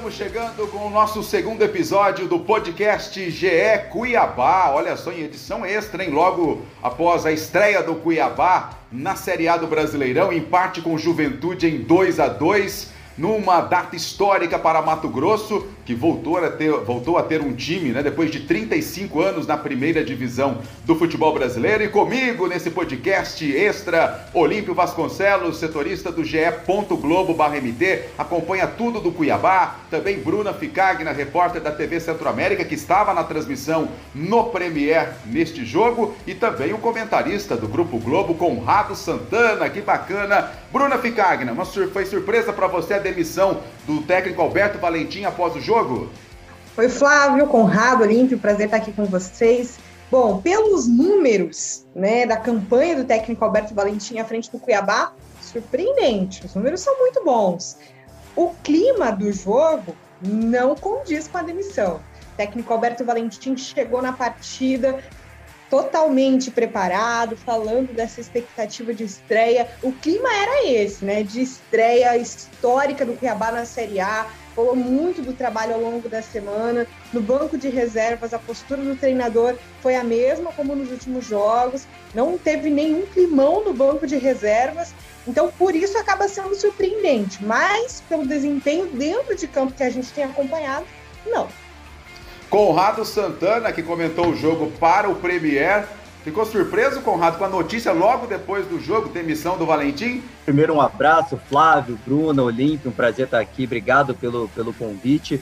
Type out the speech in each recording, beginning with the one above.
estamos chegando com o nosso segundo episódio do podcast GE Cuiabá. Olha só, em edição extra, hein? Logo após a estreia do Cuiabá na Série A do Brasileirão, empate com Juventude em 2 a 2 numa data histórica para Mato Grosso, que voltou a ter, voltou a ter um time, né, depois de 35 anos na primeira divisão do futebol brasileiro. E comigo nesse podcast extra, Olímpio Vasconcelos, setorista do GE. Globo MT, acompanha tudo do Cuiabá. Também Bruna Ficagna, repórter da TV Centro-América, que estava na transmissão no Premier neste jogo. E também o comentarista do Grupo Globo, Conrado Santana. Que bacana! Bruna Ficagna, uma sur foi surpresa para você a demissão do técnico Alberto Valentim após o jogo? Oi, Flávio, Conrado, Olímpio, prazer estar aqui com vocês. Bom, pelos números né, da campanha do técnico Alberto Valentim à frente do Cuiabá, surpreendente. Os números são muito bons. O clima do jogo não condiz com a demissão. O técnico Alberto Valentim chegou na partida totalmente preparado, falando dessa expectativa de estreia. O clima era esse, né? De estreia histórica do Cuiabá na Série A. Falou muito do trabalho ao longo da semana. No banco de reservas, a postura do treinador foi a mesma como nos últimos jogos. Não teve nenhum climão no banco de reservas. Então, por isso acaba sendo surpreendente. Mas, pelo desempenho dentro de campo que a gente tem acompanhado, não. Conrado Santana, que comentou o jogo para o Premier. Ficou surpreso, Conrado, com a notícia logo depois do jogo, demissão do Valentim? Primeiro, um abraço, Flávio, Bruno, Olímpio, um prazer estar aqui, obrigado pelo, pelo convite.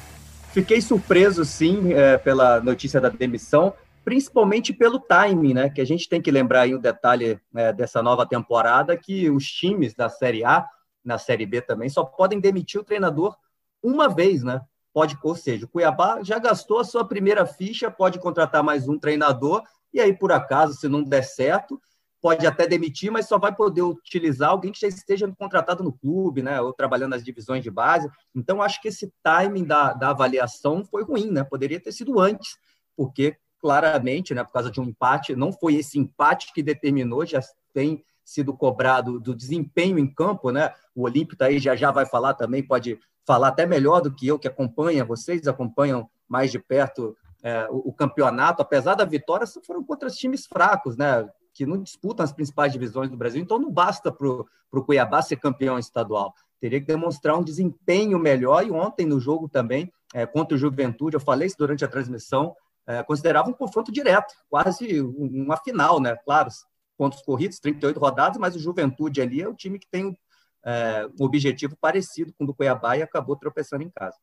Fiquei surpreso, sim, é, pela notícia da demissão, principalmente pelo timing, né? Que a gente tem que lembrar aí um detalhe é, dessa nova temporada, que os times da Série A, na Série B também, só podem demitir o treinador uma vez, né? Pode, ou seja, o Cuiabá já gastou a sua primeira ficha, pode contratar mais um treinador, e aí, por acaso, se não der certo, pode até demitir, mas só vai poder utilizar alguém que já esteja contratado no clube, né, ou trabalhando nas divisões de base. Então, acho que esse timing da, da avaliação foi ruim, né? Poderia ter sido antes, porque claramente, né, por causa de um empate, não foi esse empate que determinou, já tem sido cobrado do desempenho em campo, né? O Olímpio tá aí já já vai falar também, pode falar até melhor do que eu, que acompanha, vocês acompanham mais de perto é, o, o, campeonato, apesar da vitória, foram contra times fracos, né? Que não disputam as principais divisões do Brasil, então não basta para o Cuiabá ser campeão estadual. Teria que demonstrar um desempenho melhor, e ontem no jogo também, é, contra o Juventude, eu falei isso durante a transmissão, é, considerava um confronto direto, quase uma final, né? Claro, pontos corridos, 38 rodadas, mas o Juventude ali é o time que tem é, um objetivo parecido com o do Cuiabá e acabou tropeçando em casa.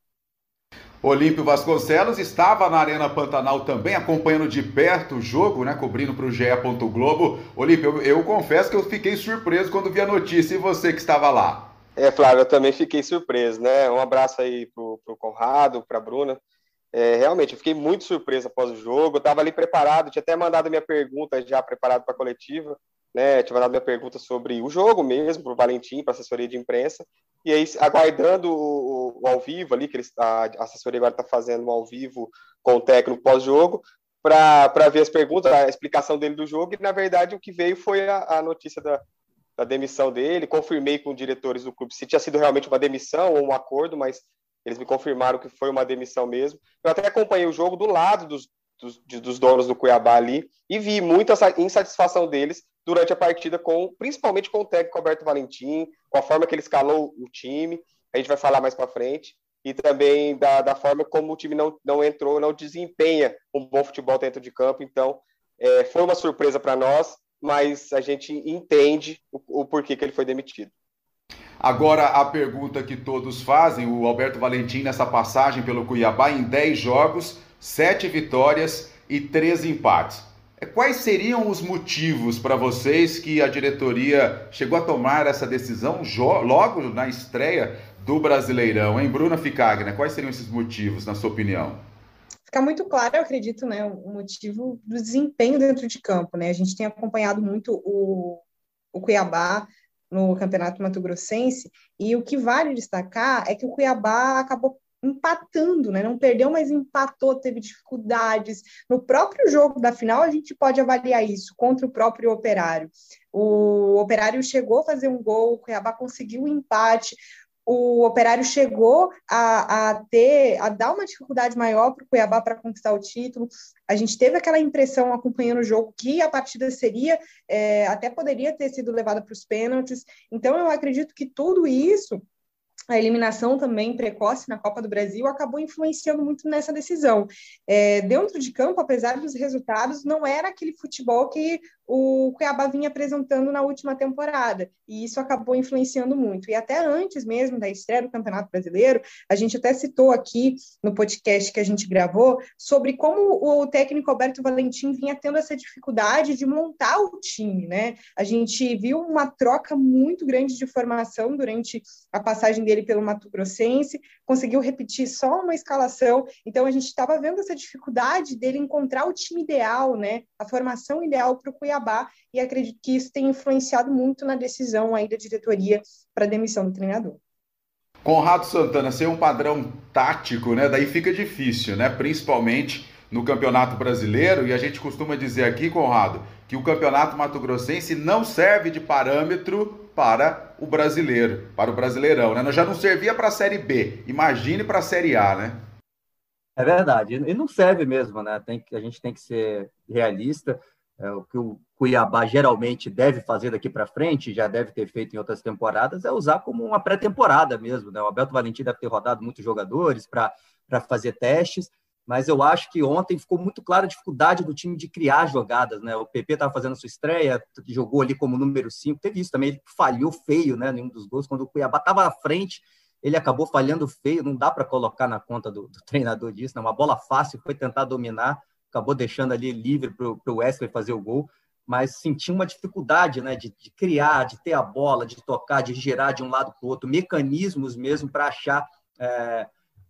Olímpio Vasconcelos estava na Arena Pantanal também, acompanhando de perto o jogo, né, cobrindo para o GE. Globo. Olímpio, eu, eu, confesso que eu fiquei surpreso quando vi a notícia e você que estava lá. É, Flávio, eu também fiquei surpreso, né? Um abraço aí pro, pro Conrado, para a Bruna. É, realmente, eu fiquei muito surpreso após o jogo. Eu estava ali preparado, tinha até mandado minha pergunta já preparado para a coletiva né, tinha mandado minha pergunta sobre o jogo mesmo, para o Valentim, para a assessoria de imprensa, e aí aguardando o, o ao vivo ali, que eles, a assessoria agora está fazendo um ao vivo com o técnico pós-jogo, para ver as perguntas, a explicação dele do jogo, e na verdade o que veio foi a, a notícia da, da demissão dele, confirmei com os diretores do clube se tinha sido realmente uma demissão ou um acordo, mas eles me confirmaram que foi uma demissão mesmo. Eu até acompanhei o jogo do lado dos, dos, dos donos do Cuiabá ali e vi muita insatisfação deles durante a partida, com principalmente com o técnico Alberto Valentim, com a forma que ele escalou o time, a gente vai falar mais para frente, e também da, da, forma como o time não, não entrou, não desempenha um bom futebol dentro de campo. Então, é, foi uma surpresa para nós, mas a gente entende o, o porquê que ele foi demitido. Agora, a pergunta que todos fazem: o Alberto Valentim, nessa passagem pelo Cuiabá, em 10 jogos, 7 vitórias e 3 empates. Quais seriam os motivos para vocês que a diretoria chegou a tomar essa decisão logo na estreia do Brasileirão, hein? Bruna Ficagna, quais seriam esses motivos, na sua opinião? Fica muito claro, eu acredito, né, o motivo do desempenho dentro de campo, né? A gente tem acompanhado muito o, o Cuiabá no Campeonato Mato Grossense, e o que vale destacar é que o Cuiabá acabou empatando, né? Não perdeu, mas empatou, teve dificuldades. No próprio jogo da final, a gente pode avaliar isso contra o próprio Operário. O Operário chegou a fazer um gol, o Cuiabá conseguiu um empate o Operário chegou a, a ter, a dar uma dificuldade maior para o Cuiabá para conquistar o título. A gente teve aquela impressão acompanhando o jogo que a partida seria, é, até poderia ter sido levada para os pênaltis. Então, eu acredito que tudo isso a eliminação também precoce na Copa do Brasil acabou influenciando muito nessa decisão. É, dentro de campo, apesar dos resultados, não era aquele futebol que o Cuiabá vinha apresentando na última temporada, e isso acabou influenciando muito. E até antes mesmo da estreia do Campeonato Brasileiro, a gente até citou aqui no podcast que a gente gravou sobre como o técnico Alberto Valentim vinha tendo essa dificuldade de montar o time, né? A gente viu uma troca muito grande de formação durante a passagem dele pelo Mato Grossense, conseguiu repetir só uma escalação, então a gente estava vendo essa dificuldade dele encontrar o time ideal, né? A formação ideal para o Cuiabá Cuiabá, e acredito que isso tem influenciado muito na decisão aí da diretoria para a demissão do treinador. Conrado Santana, ser um padrão tático, né? Daí fica difícil, né? Principalmente no Campeonato Brasileiro, e a gente costuma dizer aqui, Conrado, que o Campeonato Mato Grossense não serve de parâmetro para o brasileiro, para o Brasileirão, né? Já não servia para a Série B, imagine para a Série A, né? É verdade, e não serve mesmo, né? Tem que, a gente tem que ser realista. É, o que o Cuiabá geralmente deve fazer daqui para frente, já deve ter feito em outras temporadas, é usar como uma pré-temporada mesmo. Né? O Alberto Valentim deve ter rodado muitos jogadores para fazer testes, mas eu acho que ontem ficou muito clara a dificuldade do time de criar jogadas. Né? O PP estava fazendo sua estreia, jogou ali como número 5, teve isso também, ele falhou feio né, nenhum dos gols, quando o Cuiabá estava à frente, ele acabou falhando feio, não dá para colocar na conta do, do treinador disso, né? uma bola fácil, foi tentar dominar, acabou deixando ali livre para o Wesley fazer o gol, mas sentia uma dificuldade né, de, de, criar, de ter a bola, de tocar, de girar de um lado para o outro, mecanismos mesmo para achar, é,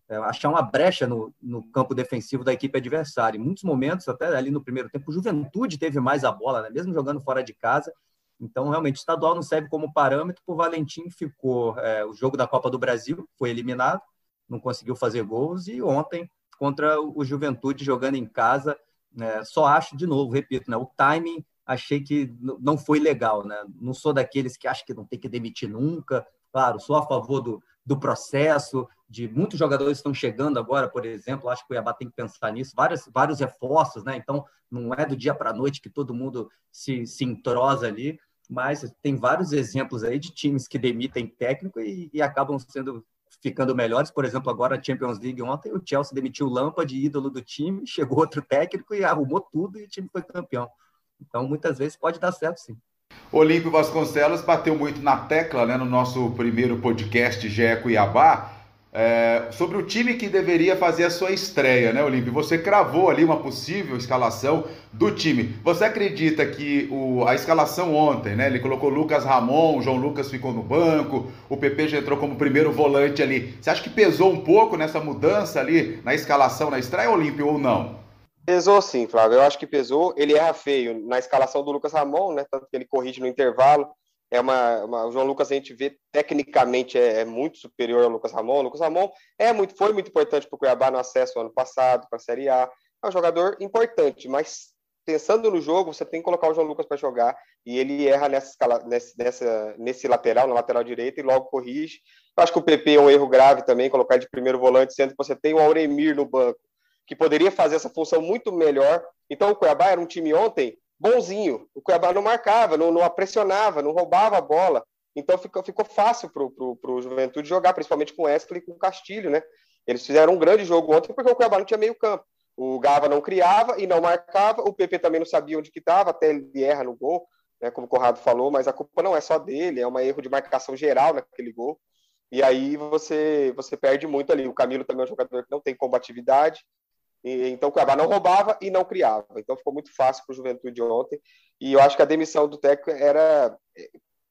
é, achar uma brecha no, no, campo defensivo da equipe adversária. Em muitos momentos, até ali no primeiro tempo, o Juventude teve mais a bola, né, mesmo jogando fora de casa. Então, realmente, o estadual não serve como parâmetro. O Valentim ficou é, o jogo da Copa do Brasil, foi eliminado, não conseguiu fazer gols, e ontem contra o Juventude jogando em casa. Né? Só acho, de novo, repito, né? o timing achei que não foi legal. Né? Não sou daqueles que acham que não tem que demitir nunca. Claro, sou a favor do, do processo, de muitos jogadores estão chegando agora, por exemplo, acho que o Cuiabá tem que pensar nisso, vários, vários reforços, né? Então, não é do dia para a noite que todo mundo se, se entrosa ali, mas tem vários exemplos aí de times que demitem técnico e, e acabam sendo ficando melhores. Por exemplo, agora a Champions League ontem, o Chelsea demitiu Lampa de ídolo do time, chegou outro técnico e arrumou tudo e o time foi campeão. Então, muitas vezes pode dar certo, sim. Olímpio Vasconcelos bateu muito na tecla né, no nosso primeiro podcast GE Cuiabá, é, sobre o time que deveria fazer a sua estreia, né, Olímpio? Você cravou ali uma possível escalação do time. Você acredita que o, a escalação ontem, né? Ele colocou Lucas Ramon, João Lucas ficou no banco, o PP já entrou como primeiro volante ali. Você acha que pesou um pouco nessa mudança ali na escalação na estreia, Olímpio, ou não? Pesou sim, Flávio. Eu acho que pesou. Ele erra feio na escalação do Lucas Ramon, né? Tanto que ele corrige no intervalo é uma, uma, o João Lucas a gente vê tecnicamente é, é, muito superior ao Lucas Ramon. O Lucas Ramon é muito, foi muito importante para o Cuiabá no acesso ano passado para a Série A. É um jogador importante, mas pensando no jogo, você tem que colocar o João Lucas para jogar e ele erra nessa, escala, nesse, nessa, nesse lateral, na lateral direita, e logo corrige. Eu acho que o PP é um erro grave também, colocar de primeiro volante, sendo que você tem o Auremir no banco, que poderia fazer essa função muito melhor. Então, o Cuiabá era um time ontem bonzinho. O Cuiabá não marcava, não, não pressionava, não roubava a bola. Então ficou, ficou fácil para o Juventude jogar, principalmente com o Wesley e com o Castilho, né? Eles fizeram um grande jogo ontem porque o Cuiabá não tinha meio campo. O Gava não criava e não marcava, o PP também não sabia onde que estava, até ele erra no gol, né, como o Corrado falou, mas a culpa não é só dele, é um erro de marcação geral naquele gol. E aí você você perde muito ali. O Camilo também é um jogador que não tem combatividade, e, então o Cuiabá não roubava e não criava. Então ficou muito fácil para o Juventude ontem. E eu acho que a demissão do técnico era.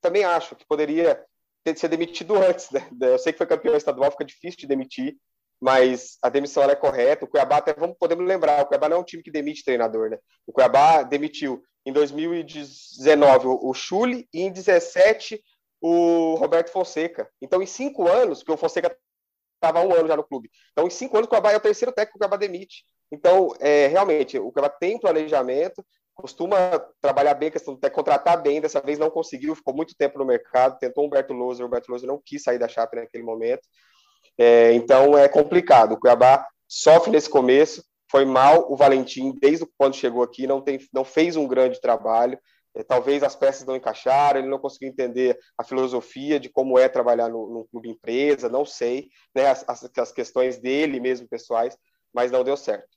Também acho que poderia ter ser demitido antes. Né? Eu sei que foi campeão estadual, fica difícil de demitir, mas a demissão é correta. O Cuiabá, até vamos, podemos lembrar, o Cuiabá não é um time que demite treinador. Né? O Cuiabá demitiu em 2019 o Chuli e em 2017 o Roberto Fonseca. Então, em cinco anos, que o Fonseca estava um ano já no clube. Então, em cinco anos, o Cuiabá é o terceiro técnico que o Cuiabá demite. Então, é, realmente, o Cuiabá tem planejamento, costuma trabalhar bem questão de contratar bem, dessa vez não conseguiu, ficou muito tempo no mercado, tentou Humberto Lousa, o Humberto Lousa não quis sair da chapa naquele momento. É, então, é complicado. O Cuiabá sofre nesse começo, foi mal o Valentim, desde quando chegou aqui, não, tem, não fez um grande trabalho. É, talvez as peças não encaixaram, ele não conseguiu entender a filosofia de como é trabalhar no, clube empresa, não sei, né, as, as, questões dele mesmo pessoais, mas não deu certo.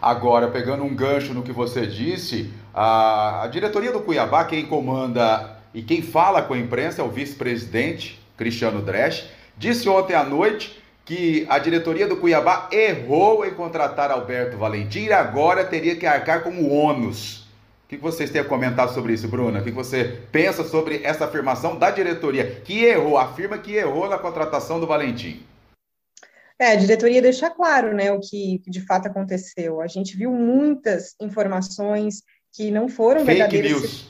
Agora, pegando um gancho no que você disse, a, a diretoria do Cuiabá, quem comanda e quem fala com a imprensa é o vice-presidente Cristiano Dresch, disse ontem à noite que a diretoria do Cuiabá errou em contratar Alberto Valentim e agora teria que arcar com o ônus o que vocês têm a comentar sobre isso, Bruna? O que você pensa sobre essa afirmação da diretoria, que errou, afirma que errou na contratação do Valentim? É, a diretoria deixa claro né, o que de fato aconteceu. A gente viu muitas informações que não foram fake verdadeiras. News.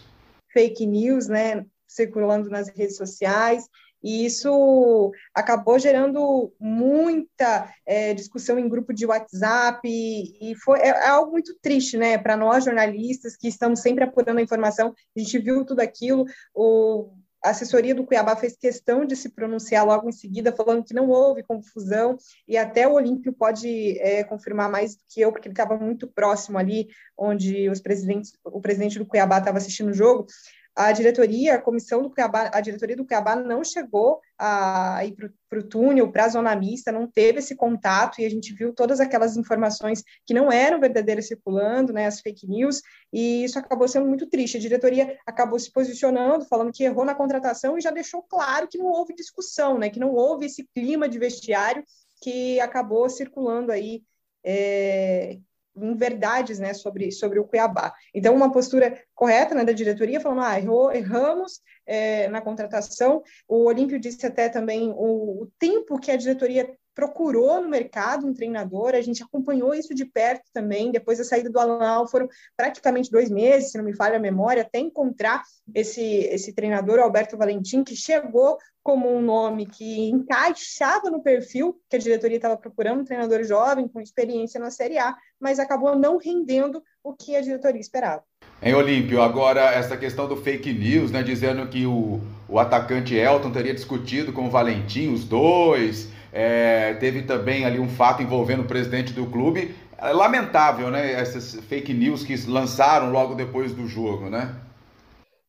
Fake news, né? Circulando nas redes sociais, e isso acabou gerando muita é, discussão em grupo de WhatsApp, e, e foi é, é, algo muito triste, né, para nós jornalistas que estamos sempre apurando a informação, a gente viu tudo aquilo, o, a assessoria do Cuiabá fez questão de se pronunciar logo em seguida, falando que não houve confusão, e até o Olímpio pode é, confirmar mais do que eu, porque ele estava muito próximo ali, onde os presidentes, o presidente do Cuiabá estava assistindo o jogo a diretoria, a comissão do Cuiabá, a diretoria do Cuiabá não chegou a ir para o túnel, para a zona mista, não teve esse contato e a gente viu todas aquelas informações que não eram verdadeiras circulando, né, as fake news, e isso acabou sendo muito triste. A diretoria acabou se posicionando, falando que errou na contratação e já deixou claro que não houve discussão, né, que não houve esse clima de vestiário que acabou circulando aí é, em verdades né, sobre, sobre o Cuiabá. Então, uma postura correta né, da diretoria, falando, ah, errou, erramos é, na contratação. O Olímpio disse até também o, o tempo que a diretoria procurou no mercado um treinador, a gente acompanhou isso de perto também, depois da saída do Alan foram praticamente dois meses, se não me falha a memória, até encontrar esse, esse treinador, Alberto Valentim, que chegou como um nome que encaixava no perfil que a diretoria estava procurando, um treinador jovem, com experiência na Série A, mas acabou não rendendo o que a diretoria esperava. Em Olímpio, agora essa questão do fake news, né, dizendo que o, o atacante Elton teria discutido com o Valentim, os dois, é, teve também ali um fato envolvendo o presidente do clube, é lamentável, né, essas fake news que lançaram logo depois do jogo, né?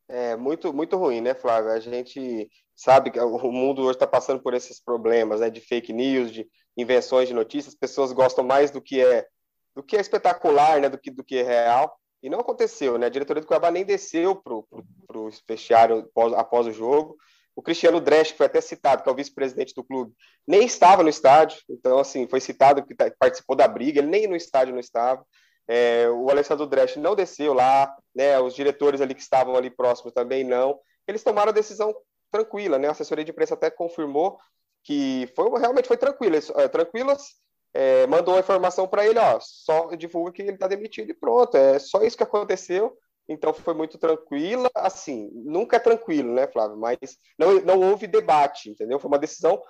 É muito, muito ruim, né, Flávio? A gente sabe que o mundo hoje está passando por esses problemas, né, de fake news, de invenções de notícias. As pessoas gostam mais do que é do que é espetacular, né, do que do que é real. E não aconteceu, né? A diretoria do Cuiabá nem desceu para o vestiário após, após o jogo. O Cristiano Dresch, que foi até citado, que é o vice-presidente do clube, nem estava no estádio. Então, assim, foi citado que tá, participou da briga, ele nem no estádio não estava. É, o Alessandro Dresch não desceu lá, né? Os diretores ali que estavam ali próximos também não. Eles tomaram a decisão tranquila, né? A assessoria de imprensa até confirmou que foi realmente foi tranquila, é, tranquilas. É, mandou a informação para ele, ó, só divulga que ele está demitido e pronto. É só isso que aconteceu. Então foi muito tranquila, assim, nunca é tranquilo, né, Flávio? Mas não, não houve debate, entendeu? Foi uma decisão,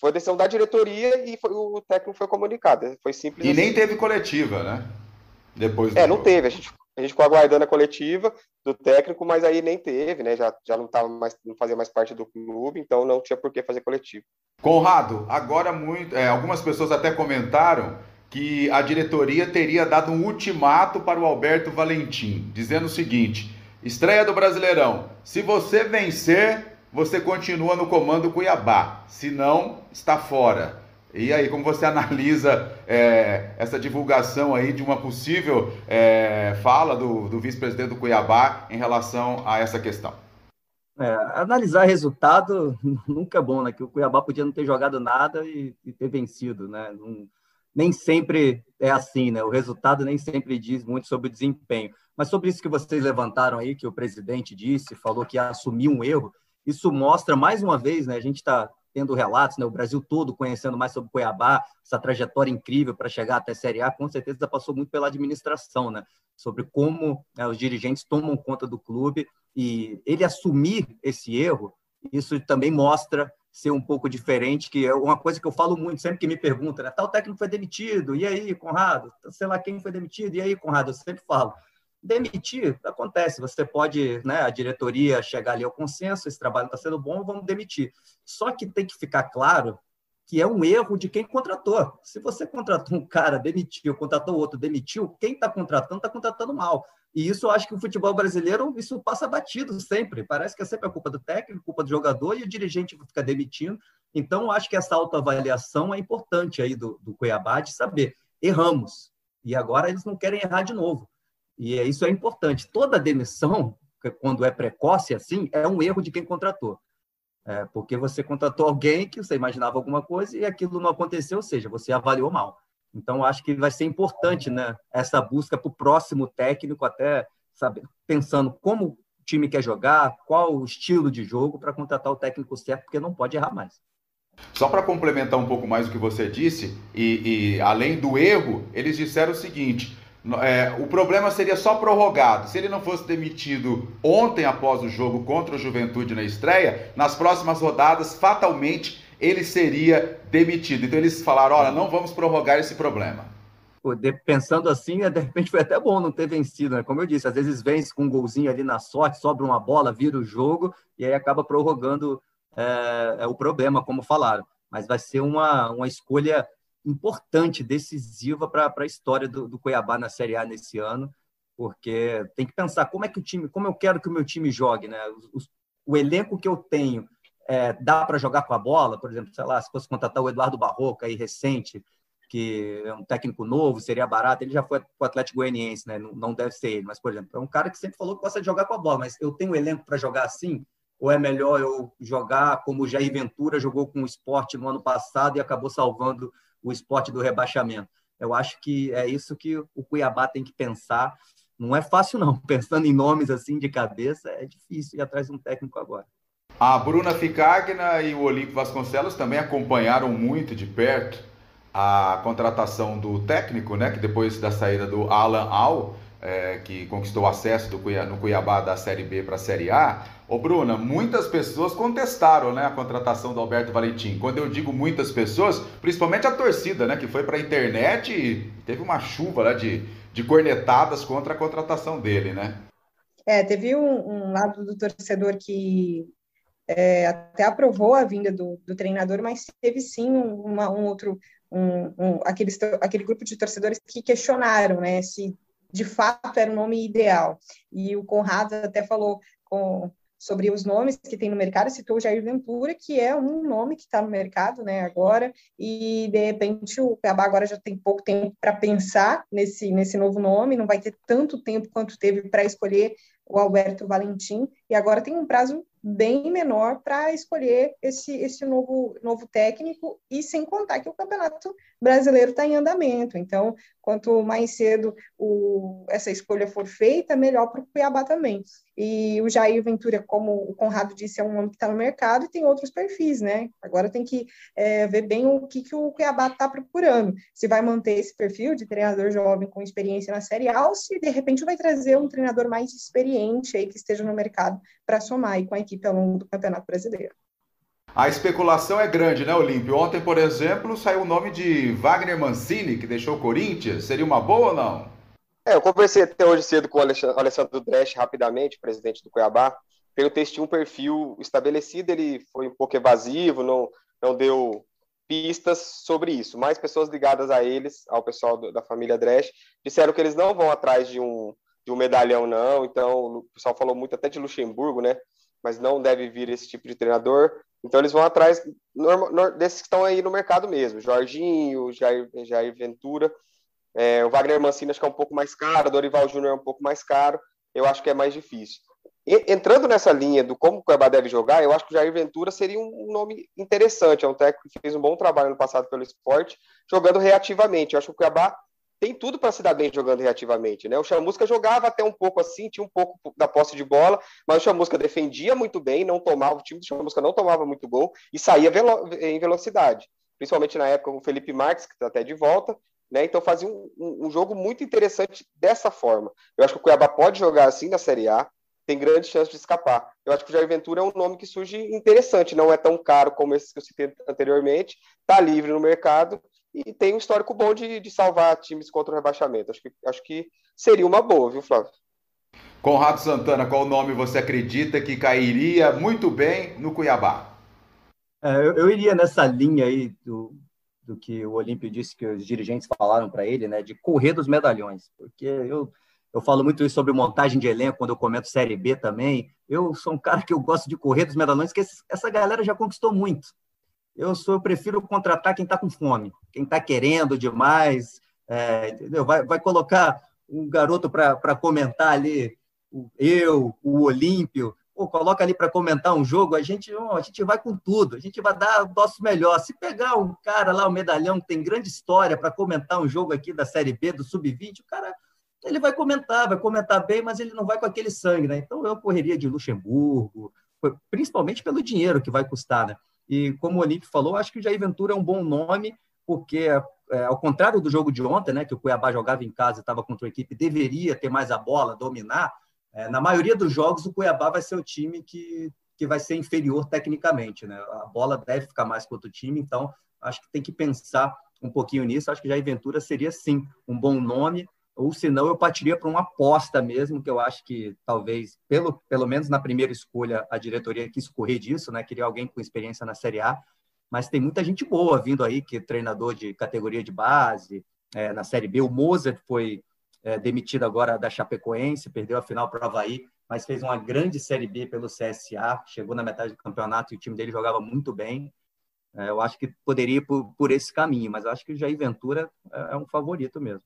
foi decisão da diretoria e foi, o técnico foi comunicado. Foi simples. E assim. nem teve coletiva, né? Depois. É, não teve. A gente a gente ficou aguardando a coletiva do técnico, mas aí nem teve, né? Já, já não tava mais, não fazia mais parte do clube, então não tinha por que fazer coletivo. Conrado, agora muito, é, algumas pessoas até comentaram que a diretoria teria dado um ultimato para o Alberto Valentim, dizendo o seguinte: estreia do Brasileirão, se você vencer, você continua no comando Cuiabá, se não, está fora. E aí, como você analisa é, essa divulgação aí de uma possível é, fala do, do vice-presidente do Cuiabá em relação a essa questão? É, analisar resultado nunca é bom, né? Que o Cuiabá podia não ter jogado nada e, e ter vencido, né? Não, nem sempre é assim, né? O resultado nem sempre diz muito sobre o desempenho. Mas sobre isso que vocês levantaram aí, que o presidente disse, falou que assumiu um erro, isso mostra mais uma vez, né? A gente está tendo relatos, né, o Brasil todo conhecendo mais sobre Cuiabá, essa trajetória incrível para chegar até a Série A, com certeza passou muito pela administração, né, sobre como né, os dirigentes tomam conta do clube e ele assumir esse erro Isso também mostra ser um pouco diferente, que é uma coisa que eu falo muito, sempre que me perguntam, né? Tal técnico foi demitido, e aí, Conrado? Sei lá quem foi demitido, e aí, Conrado? Eu sempre falo. Demitir, acontece, você pode, né, a diretoria chegar ali ao consenso, esse trabalho está sendo bom, vamos demitir. Só que tem que ficar claro que é um erro de quem contratou. Se você contratou um cara, demitiu, contratou outro, demitiu, quem está contratando está contratando mal. E isso eu acho que o futebol brasileiro isso passa batido sempre. Parece que é sempre a culpa do técnico, culpa do jogador e o dirigente fica demitindo. Então, eu acho que essa autoavaliação é importante aí do, do Cuiabá de saber. Erramos. E agora eles não querem errar de novo. E é, isso é importante. Toda demissão, quando é precoce assim, é um erro de quem contratou. É, porque você contratou alguém que você imaginava alguma coisa e aquilo não aconteceu, ou seja, você avaliou mal. Então, acho que vai ser importante né, essa busca para o próximo técnico, até saber, pensando como o time quer jogar, qual o estilo de jogo, para contratar o técnico certo, porque não pode errar mais. Só para complementar um pouco mais o que você disse, e, e além do erro, eles disseram o seguinte: é, o problema seria só prorrogado. Se ele não fosse demitido ontem após o jogo contra o Juventude na estreia, nas próximas rodadas, fatalmente ele seria demitido. Então eles falaram: olha, não vamos prorrogar esse problema. Pensando assim, de repente foi até bom não ter vencido, né? Como eu disse, às vezes vence com um golzinho ali na sorte, sobra uma bola, vira o jogo e aí acaba prorrogando é o problema, como falaram. Mas vai ser uma, uma escolha importante, decisiva para a história do, do Cuiabá na Série A nesse ano, porque tem que pensar como é que o time, como eu quero que o meu time jogue, né? O, o elenco que eu tenho é, dá para jogar com a bola, por exemplo, sei lá, se fosse contratar o Eduardo Barroca aí recente, que é um técnico novo, seria barato, ele já foi para o Atlético Goianiense, né? Não deve ser ele, mas por exemplo, é um cara que sempre falou que gosta de jogar com a bola, mas eu tenho um elenco para jogar assim, ou é melhor eu jogar como o Jair Ventura jogou com o esporte no ano passado e acabou salvando o esporte do rebaixamento. Eu acho que é isso que o Cuiabá tem que pensar. Não é fácil, não. Pensando em nomes assim de cabeça, é difícil ir atrás de um técnico agora. A Bruna Ficagna e o Olímpio Vasconcelos também acompanharam muito de perto a contratação do técnico, né? Que depois da saída do Alan Al, é, que conquistou acesso do Cuiabá, no Cuiabá da Série B para a Série A, Ô Bruna, muitas pessoas contestaram né, a contratação do Alberto Valentim. Quando eu digo muitas pessoas, principalmente a torcida, né, que foi para a internet e teve uma chuva né, de, de cornetadas contra a contratação dele, né? É, teve um, um lado do torcedor que é, até aprovou a vinda do, do, treinador, mas teve sim uma, um outro, um, um, aquele, aquele grupo de torcedores que questionaram né, se de fato era o nome ideal. E o Conrado até falou com, sobre os nomes que tem no mercado, citou o Jair Ventura, que é um nome que está no mercado né, agora, e de repente o Cuiabá agora já tem pouco tempo para pensar nesse, nesse novo nome, não vai ter tanto tempo quanto teve para escolher o Alberto Valentim, e agora tem um prazo bem menor para escolher esse, esse novo, novo técnico, e sem contar que o Campeonato Brasileiro está em andamento. Então, quanto mais cedo o, essa escolha for feita, melhor para o Cuiabá também. E o Jair Ventura, como o Conrado disse, é um nome que está no mercado e tem outros perfis, né? Agora tem que é, ver bem o que, que o Cuiabá está procurando. Se vai manter esse perfil de treinador jovem com experiência na Série A ou se de repente vai trazer um treinador mais experiente aí que esteja no mercado para somar aí com a equipe ao longo do Campeonato Brasileiro. A especulação é grande, né, Olímpio? Ontem, por exemplo, saiu o nome de Wagner Mancini, que deixou o Corinthians. Seria uma boa ou não? É, eu conversei até hoje cedo com o Alessandro Dresch, rapidamente, presidente do Cuiabá. Perguntei se tinha um perfil estabelecido, ele foi um pouco evasivo, não, não deu pistas sobre isso. Mais pessoas ligadas a eles, ao pessoal do, da família Dresch, disseram que eles não vão atrás de um, de um medalhão, não. Então, o pessoal falou muito até de Luxemburgo, né? Mas não deve vir esse tipo de treinador. Então eles vão atrás desses que estão aí no mercado mesmo, Jorginho, Jair, Jair Ventura, é, o Wagner Mancini acho que é um pouco mais caro, o Dorival Júnior é um pouco mais caro, eu acho que é mais difícil. E, entrando nessa linha do como o Cuiabá deve jogar, eu acho que o Jair Ventura seria um nome interessante, é um técnico que fez um bom trabalho no passado pelo esporte, jogando reativamente. Eu acho que o Cuiabá tem tudo para se dar bem jogando reativamente, né? O Chamusca jogava até um pouco assim, tinha um pouco da posse de bola, mas o Chamusca defendia muito bem, não tomava, o time do Chamusca não tomava muito gol e saía velo em velocidade. Principalmente na época com o Felipe Marques, que está até de volta, né? Então fazia um, um, um, jogo muito interessante dessa forma. Eu acho que o Cuiabá pode jogar assim na Série A, tem grande chance de escapar. Eu acho que o Jair Ventura é um nome que surge interessante, não é tão caro como esses que eu citei anteriormente, está livre no mercado e tem um histórico bom de, de salvar times contra o rebaixamento. Acho que, acho que seria uma boa, viu, Flávio? Conrado Santana, qual nome você acredita que cairia muito bem no Cuiabá? É, eu, eu, iria nessa linha aí do, do que o Olímpio disse que os dirigentes falaram para ele, né, de correr dos medalhões, porque eu eu falo muito isso sobre montagem de elenco quando eu comento Série B também. Eu sou um cara que eu gosto de correr dos medalhões, que essa galera já conquistou muito. Eu sou, eu prefiro contratar quem está com fome, quem está querendo demais, é, entendeu? Vai, vai colocar um garoto para comentar ali, eu, o Olímpio, Pô, coloca ali para comentar um jogo, a gente, a gente vai com tudo, a gente vai dar o nosso melhor. Se pegar um cara lá, um medalhão que tem grande história para comentar um jogo aqui da Série B, do Sub-20, o cara ele vai comentar, vai comentar bem, mas ele não vai com aquele sangue, né? Então eu correria de Luxemburgo, principalmente pelo dinheiro que vai custar, né? E como o Olímpio falou, acho que o Jair Ventura é um bom nome, porque é, ao contrário do jogo de ontem, né, que o Cuiabá jogava em casa e estava contra uma equipe, deveria ter mais a bola, dominar. É, na maioria dos jogos, o Cuiabá vai ser o time que, que vai ser inferior tecnicamente, né? A bola deve ficar mais contra o time, então acho que tem que pensar um pouquinho nisso. Acho que Jair Ventura seria sim um bom nome ou senão eu partiria para uma aposta mesmo, que eu acho que talvez, pelo, pelo menos na primeira escolha, a diretoria quis correr disso, né? Queria alguém com experiência na Série A, mas tem muita gente boa vindo aí, que é treinador de categoria de base, é, na Série B. O Mozart foi é, demitido agora da Chapecoense, perdeu a final para o Havaí, mas fez uma grande Série B pelo CSA, chegou na metade do campeonato e o time dele jogava muito bem. É, eu acho que poderia ir por, por esse caminho, mas acho que o Jair Ventura é, é um favorito mesmo.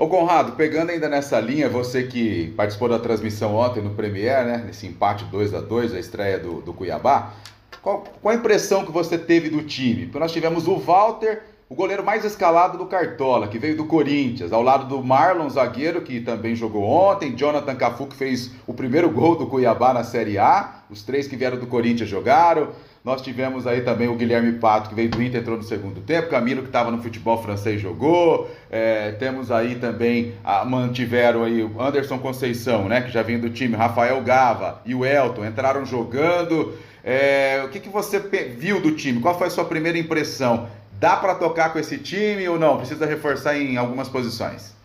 Ô Conrado, pegando ainda nessa linha, você que participou da transmissão ontem no Premier, né? Nesse empate 2 a 2 a estreia do, do Cuiabá. Qual, qual a impressão que você teve do time? Porque nós tivemos o Walter, o goleiro mais escalado do Cartola, que veio do Corinthians, ao lado do Marlon, zagueiro, que também jogou ontem, Jonathan Cafu, que fez o primeiro gol do Cuiabá na Série A, os três que vieram do Corinthians jogaram. Nós tivemos aí também o Guilherme Pato, que veio do Inter, entrou no segundo tempo. Camilo, que estava no futebol francês, jogou. É, temos aí também, a, mantiveram aí o Anderson Conceição, né? Que já vem do time. Rafael Gava e o Elton entraram jogando. É, o que, que você viu do time? Qual foi a sua primeira impressão? Dá para tocar com esse time ou não? Precisa reforçar em algumas posições?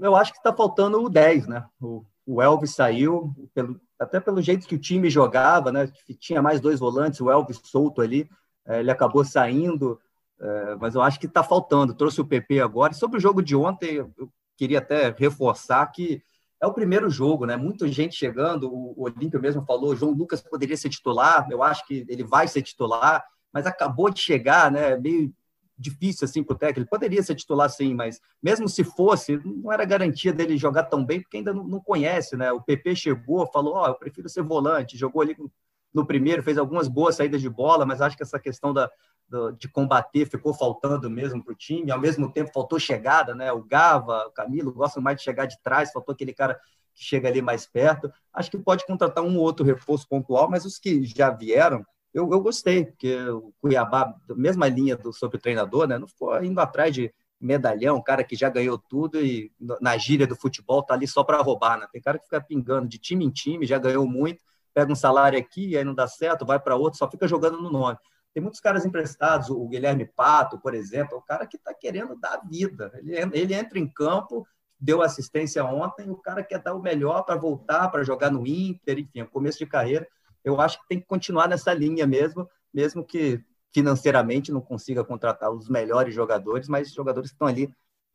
Eu acho que está faltando o 10, né? O, o Elvis saiu, pelo, até pelo jeito que o time jogava, né? Tinha mais dois volantes, o Elvis solto ali, é, ele acabou saindo, é, mas eu acho que está faltando. Trouxe o PP agora. E sobre o jogo de ontem, eu queria até reforçar que é o primeiro jogo, né? Muita gente chegando. O Olímpio mesmo falou, João Lucas poderia ser titular. Eu acho que ele vai ser titular, mas acabou de chegar, né? Meio difícil assim para o técnico. Ele poderia ser titular sim, mas mesmo se fosse, não era garantia dele jogar tão bem, porque ainda não, conhece, né? O PP chegou, falou: Ó, oh, eu prefiro ser volante, jogou ali no primeiro, fez algumas boas saídas de bola, mas acho que essa questão da, de combater ficou faltando mesmo para o time. Ao mesmo tempo, faltou chegada, né? O Gava, o Camilo gostam mais de chegar de trás, faltou aquele cara que chega ali mais perto. Acho que pode contratar um ou outro reforço pontual, mas os que já vieram eu, eu gostei, porque o Cuiabá, mesma linha do, sobre o treinador, né, não foi indo atrás de medalhão, cara que já ganhou tudo e na gíria do futebol tá ali só para roubar, né? Tem cara que fica pingando de time em time, já ganhou muito, pega um salário aqui, aí não dá certo, vai para outro, só fica jogando no nome. Tem muitos caras emprestados, o Guilherme Pato, por exemplo, é o cara que está querendo dar vida. Ele, ele entra em campo, deu assistência ontem, o cara quer dar o melhor para voltar, para jogar no Inter, enfim, é começo de carreira eu acho que tem que continuar nessa linha mesmo, mesmo que financeiramente não consiga contratar os melhores jogadores, mas jogadores que estão ali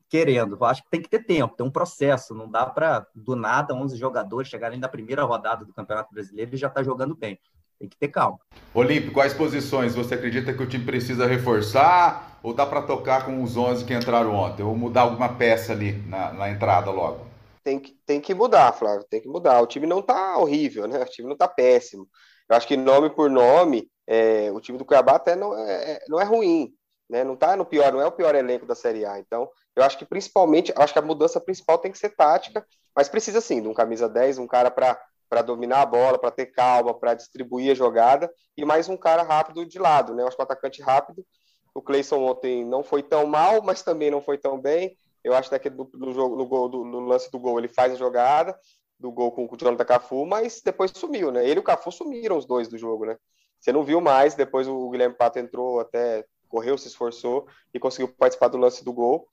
querendo. Eu acho que tem que ter tempo, tem um processo, não dá para do nada 11 jogadores chegarem na primeira rodada do Campeonato Brasileiro e já tá jogando bem. Tem que ter calma. Olímpio, quais posições você acredita que o time precisa reforçar ou dá para tocar com os 11 que entraram ontem ou mudar alguma peça ali na, na entrada logo? Tem que, tem que mudar, Flávio, tem que mudar. O time não tá horrível, né? O time não tá péssimo. Eu acho que nome por nome, é, o time do Cuiabá até não é, é, não é ruim, né? Não tá no pior, não é o pior elenco da Série A. Então, eu acho que principalmente, acho que a mudança principal tem que ser tática, mas precisa sim de um camisa 10, um cara para para dominar a bola, para ter calma, para distribuir a jogada, e mais um cara rápido de lado, né? Eu acho que o atacante rápido, o Cleison ontem não foi tão mal, mas também não foi tão bem. Eu acho que no, no, jogo, no, gol, do, no lance do gol ele faz a jogada. do gol com o Jonathan Cafu, mas depois sumiu, né? Ele e o Cafu sumiram os dois do jogo, né? Você não viu mais, depois o Guilherme Pato entrou até, correu, se esforçou e conseguiu participar do lance do gol.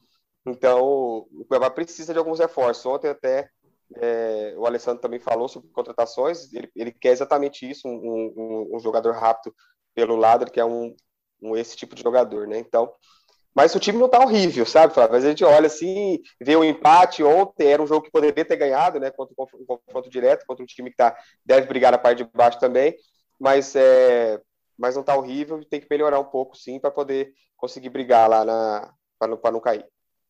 Então, o Cuiabá precisa de alguns reforços. Ontem até é, o Alessandro também falou sobre contratações, ele, ele quer exatamente isso, um, um, um, jogador rápido pelo lado, ele quer um, um, esse tipo de jogador, né? Então, mas o time não tá horrível, sabe, Flávio? Mas a gente olha assim, vê o um empate ontem, era um jogo que poderia ter ganhado, né? Contra um confronto direto, contra um time que tá, deve brigar na parte de baixo também, mas, é, mas não tá horrível, tem que melhorar um pouco, sim, para poder conseguir brigar lá na para não, não cair.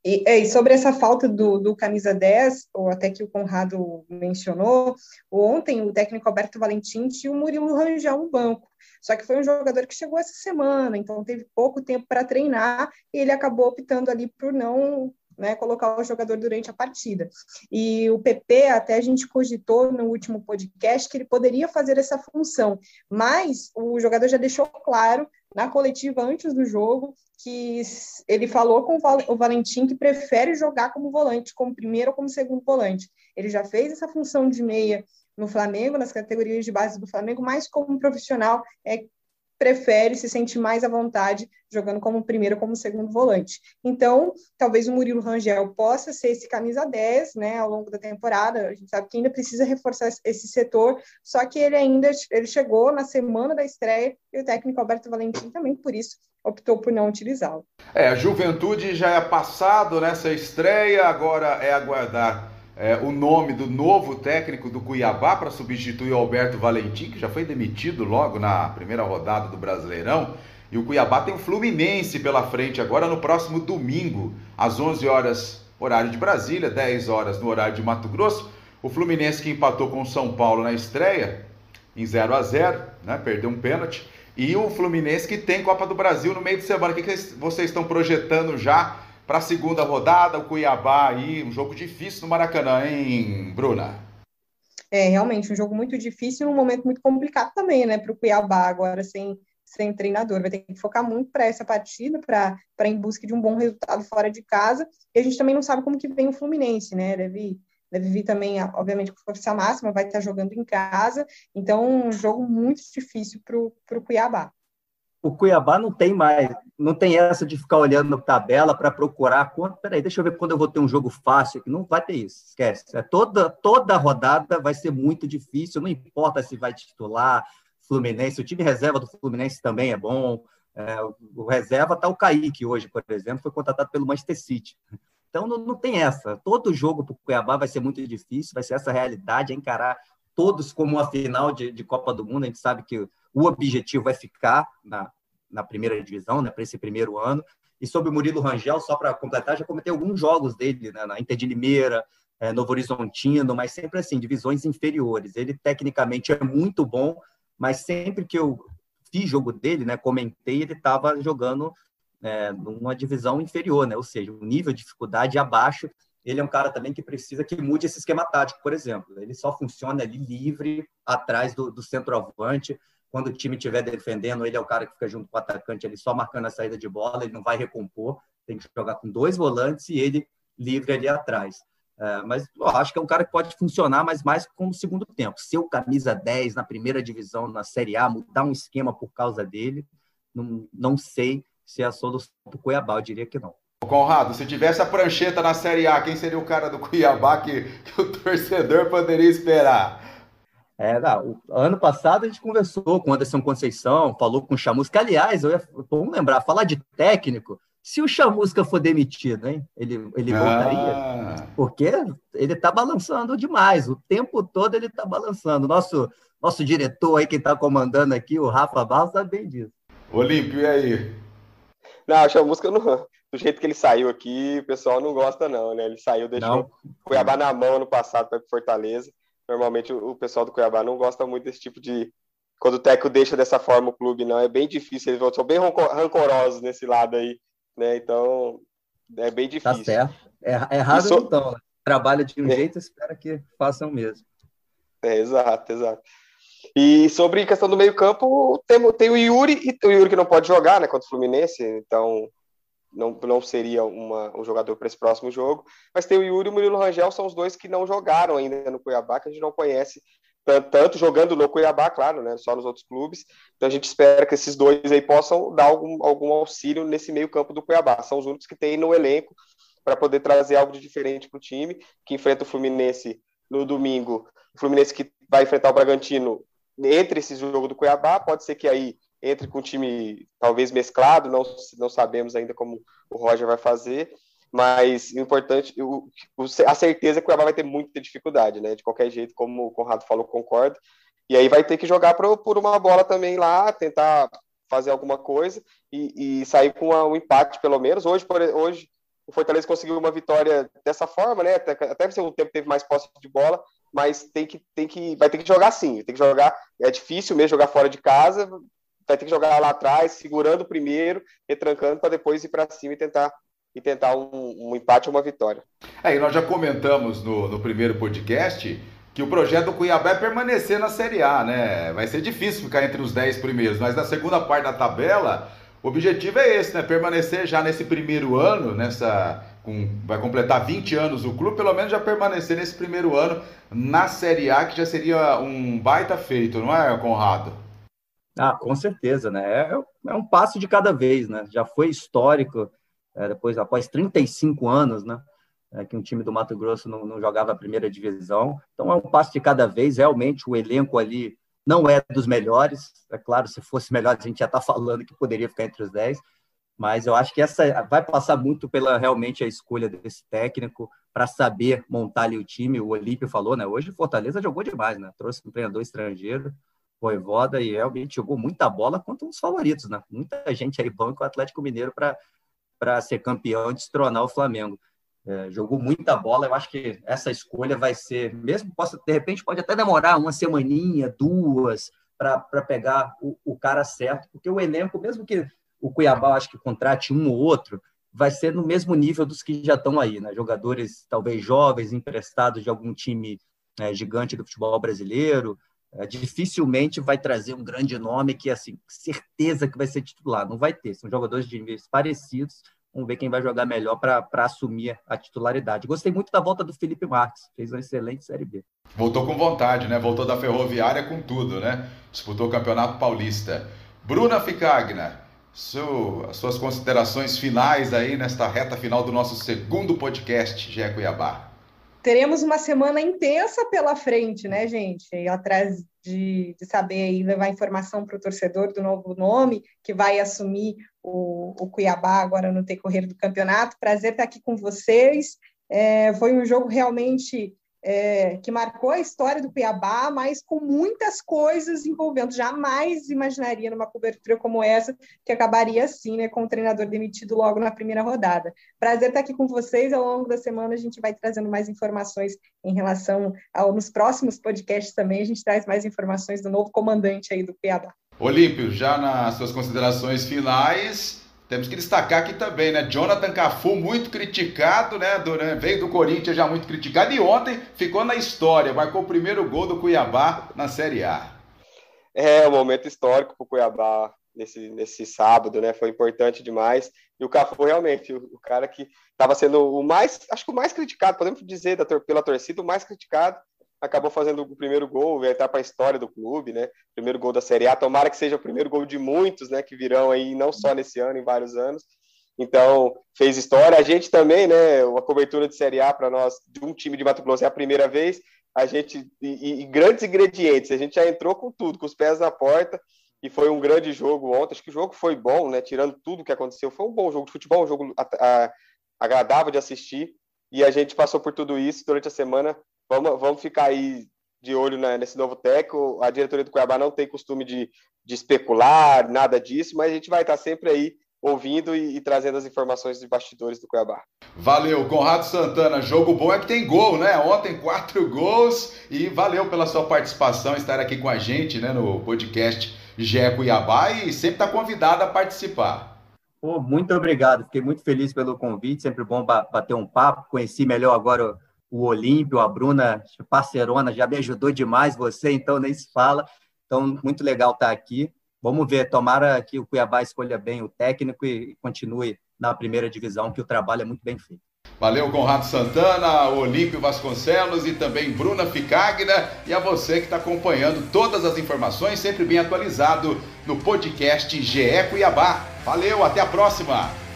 E, e, sobre essa falta do, do, camisa 10, ou até que o Conrado mencionou, ontem o técnico Alberto Valentim tinha o Murilo Rangel no banco. Só que foi um jogador que chegou essa semana, então teve pouco tempo para treinar e ele acabou optando ali por não né, colocar o jogador durante a partida. E o PP, até a gente cogitou no último podcast que ele poderia fazer essa função, mas o jogador já deixou claro na coletiva antes do jogo que ele falou com o Valentim que prefere jogar como volante, como primeiro ou como segundo volante. Ele já fez essa função de meia no Flamengo, nas categorias de base do Flamengo, mas como profissional é prefere, se sente mais à vontade jogando como primeiro ou como segundo volante. Então, talvez o Murilo Rangel possa ser esse camisa 10, né, ao longo da temporada. A gente sabe que ainda precisa reforçar esse setor, só que ele ainda ele chegou na semana da estreia e o técnico Alberto Valentim também, por isso, optou por não utilizá-lo. É, a Juventude já é passado nessa estreia, agora é aguardar é, o nome do novo técnico do Cuiabá para substituir o Alberto Valentim, que já foi demitido logo na primeira rodada do Brasileirão. E o Cuiabá tem o Fluminense pela frente agora no próximo domingo, às 11 horas, horário de Brasília, 10 horas no horário de Mato Grosso. O Fluminense que empatou com o São Paulo na estreia, em 0 a 0 né? perdeu um pênalti. E o Fluminense que tem Copa do Brasil no meio de semana. O que, que vocês estão projetando já para a segunda rodada, o Cuiabá aí, um jogo difícil no Maracanã, hein, Bruna? É, realmente, um jogo muito difícil, um momento muito complicado também, né, para o Cuiabá agora sem, sem treinador. Vai ter que focar muito para essa partida, para em busca de um bom resultado fora de casa. E a gente também não sabe como que vem o Fluminense, né? Deve, deve vir também, obviamente, com força máxima, vai estar jogando em casa. Então, um jogo muito difícil para o Cuiabá o Cuiabá não tem mais, não tem essa de ficar olhando na tabela para procurar quanto. Peraí, deixa eu ver quando eu vou ter um jogo fácil aqui. Não vai ter isso, esquece. É toda, toda rodada vai ser muito difícil, não importa se vai titular Fluminense, o time reserva do Fluminense também é bom. É, o reserva está o Kaique hoje, por exemplo, foi contratado pelo Manchester City. Então não, não tem essa. Todo jogo para o Cuiabá vai ser muito difícil, vai ser essa realidade, é encarar todos como uma final de, de Copa do Mundo. A gente sabe que o objetivo é ficar na, na primeira divisão, né, para esse primeiro ano. E sobre o Murilo Rangel, só para completar, já comentei alguns jogos dele né, na Inter de Limeira, é, Novo Horizontino, mas sempre assim, divisões inferiores. Ele tecnicamente é muito bom, mas sempre que eu fiz jogo dele, né, comentei, ele estava jogando é, numa divisão inferior, né, ou seja, um nível de dificuldade abaixo. Ele é um cara também que precisa que mude esse esquema tático, por exemplo. Ele só funciona ali livre, atrás do, do centroavante quando o time estiver defendendo, ele é o cara que fica junto com o atacante, ele só marcando a saída de bola, ele não vai recompor, tem que jogar com dois volantes e ele livre ali atrás. É, mas eu acho que é um cara que pode funcionar, mas mais como segundo tempo. Ser o camisa 10 na primeira divisão, na Série A, mudar um esquema por causa dele, não, não sei se é a solução para o Cuiabá, eu diria que não. Conrado, se tivesse a prancheta na Série A, quem seria o cara do Cuiabá que, que o torcedor poderia esperar? É, não, ano passado a gente conversou com o Anderson Conceição, falou com o Chamusca. Aliás, eu ia, vamos lembrar, falar de técnico, se o Chamusca for demitido, hein? Ele, ele ah. voltaria? Porque ele está balançando demais, o tempo todo ele está balançando. Nosso, nosso diretor aí, quem está comandando aqui, o Rafa Barros, sabe bem disso. Olímpio, e aí? Não, o Chamusca não. Do jeito que ele saiu aqui, o pessoal não gosta, não, né? Ele saiu, deixou o Cuiabá na mão no passado para Fortaleza normalmente o, pessoal do Cuiabá não gosta muito desse tipo de. Quando o Teco deixa dessa forma o clube, não. É bem difícil. Eles são bem rancorosos nesse lado aí, né? Então, é bem tá difícil. Tá certo. É, é errado so... então. Né? Trabalha de um é. jeito, espera que façam mesmo. É, exato, exato. E sobre questão do meio-campo, tem, tem o Yuri, e o Yuri que não pode jogar, né, contra o Fluminense, então não, não seria uma, um jogador para esse próximo jogo. Mas tem o Yuri e o Murilo Rangel, são os dois que não jogaram ainda no Cuiabá, que a gente não conhece tanto, tanto jogando no Cuiabá, claro, né, só nos outros clubes. Então a gente espera que esses dois aí possam dar algum, algum auxílio nesse meio campo do Cuiabá. São os únicos que tem no elenco para poder trazer algo de diferente para o time, que enfrenta o Fluminense no domingo. O Fluminense que vai enfrentar o Bragantino entre esse jogo do Cuiabá, pode ser que aí entre com um time talvez mesclado, não, não sabemos ainda como o Roger vai fazer, mas o importante, o, a certeza é que o Cuiabá vai ter muita dificuldade, né? De qualquer jeito, como o Conrado falou, concordo. E aí vai ter que jogar por, por uma bola também lá, tentar fazer alguma coisa e, e sair com um empate, pelo menos. Hoje, por, hoje, o Fortaleza conseguiu uma vitória dessa forma, né? Até, até o tempo teve mais posse de bola, mas tem que, tem que, vai ter que jogar sim. Tem que jogar. É difícil mesmo jogar fora de casa. Vai ter que jogar lá atrás, segurando primeiro, retrancando para depois ir para cima e tentar e tentar um, um empate ou uma vitória. É, e nós já comentamos no, no primeiro podcast que o projeto do Cuiabá é permanecer na Série A, né? Vai ser difícil ficar entre os 10 primeiros, mas na segunda parte da tabela, o objetivo é esse, né? Permanecer já nesse primeiro ano, nessa. Com, vai completar 20 anos o clube, pelo menos já permanecer nesse primeiro ano na Série A, que já seria um baita feito, não é, Conrado? Ah, com certeza, né? É, é um passo de cada vez, né? Já foi histórico é, depois após 35 anos, né? É, que um time do Mato Grosso não, não, jogava a primeira divisão. Então é um passo de cada vez. Realmente o elenco ali não é dos melhores. É claro, se fosse melhor a gente já está falando que poderia ficar entre os 10. Mas eu acho que essa vai passar muito pela realmente a escolha desse técnico para saber montar ali o time. O Olímpio falou, né? Hoje o Fortaleza jogou demais, né? Trouxe um treinador estrangeiro, Voivoda, e realmente jogou muita bola contra os favoritos, né? Muita gente aí banco o Atlético Mineiro para ser campeão e destronar o Flamengo. É, jogou muita bola, eu acho que essa escolha vai ser, mesmo possa, de repente pode até demorar uma semaninha, duas, para pegar o, o, cara certo, porque o elenco, mesmo que o Cuiabá acho que contrate um ou outro, vai ser no mesmo nível dos que já estão aí, né? Jogadores talvez jovens, emprestados de algum time né, gigante do futebol brasileiro, dificilmente vai trazer um grande nome que, assim, certeza que vai ser titular. Não vai ter. São jogadores de níveis parecidos. Vamos ver quem vai jogar melhor para assumir a titularidade. Gostei muito da volta do Felipe Marques. Fez uma excelente Série B. Voltou com vontade, né? Voltou da Ferroviária com tudo, né? Disputou o Campeonato Paulista. Bruna Ficagna, seu, as suas considerações finais aí nesta reta final do nosso segundo podcast, Gé Cuiabá teremos uma semana intensa pela frente, né, gente? Atrás de, de saber e levar informação para o torcedor do novo nome que vai assumir o, o Cuiabá agora no decorrer do campeonato. Prazer estar aqui com vocês. É, foi um jogo realmente é, que marcou a história do Cuiabá, mas com muitas coisas envolvendo. Jamais imaginaria numa cobertura como essa que acabaria assim, né, com o treinador demitido logo na primeira rodada. Prazer estar aqui com vocês. Ao longo da semana a gente vai trazendo mais informações em relação ao nos próximos podcasts também. A gente traz mais informações do novo comandante aí do Cuiabá. Olímpio, já nas suas considerações finais, temos que destacar aqui também, né? Jonathan Cafu, muito criticado, né? Né? Veio do Corinthians já muito criticado e ontem ficou na história, marcou o primeiro gol do Cuiabá na Série A. É, um momento histórico para o Cuiabá nesse, nesse sábado, né? Foi importante demais. E o Cafu, realmente, o, o cara que estava sendo o mais, acho que o mais criticado, podemos dizer da, pela torcida, o mais criticado, acabou fazendo o primeiro gol, vai entrar para a história do clube, né? Primeiro gol da Série A. Tomara que seja o primeiro gol de muitos, né? Que virão aí, não só nesse ano, em vários anos. Então, fez história. A gente também, né? Uma cobertura de Série A para nós, de um time de Mato Grosso, é a primeira vez. A gente, e, e, grandes ingredientes, a gente já entrou com tudo, com os pés na porta. E foi um grande jogo ontem. Acho que o jogo foi bom, né? Tirando tudo que aconteceu, foi um bom jogo de futebol, um jogo a, a, agradável de assistir. E a gente passou por tudo isso durante a semana Vamos, vamos ficar aí de olho né, nesse novo técnico. A diretoria do Cuiabá não tem costume de, de especular, nada disso, mas a gente vai estar sempre aí ouvindo e, e, trazendo as informações dos bastidores do Cuiabá. Valeu, Conrado Santana. Jogo bom é que tem gol, né? Ontem quatro gols e valeu pela sua participação, estar aqui com a gente, né, no podcast GE Cuiabá e sempre está convidado a participar. Pô, muito obrigado, fiquei muito feliz pelo convite, sempre bom bater um papo, conheci melhor agora o Olímpio, a Bruna, parceirona, já me ajudou demais você, então nem se fala. Então, muito legal estar aqui. Vamos ver, tomara que o Cuiabá escolha bem o técnico e continue na primeira divisão, que o trabalho é muito bem feito. Valeu, Conrado Santana, Olímpio Vasconcelos e também Bruna Ficagna. E a você que está acompanhando todas as informações, sempre bem atualizado no podcast GE Cuiabá. Valeu, até a próxima!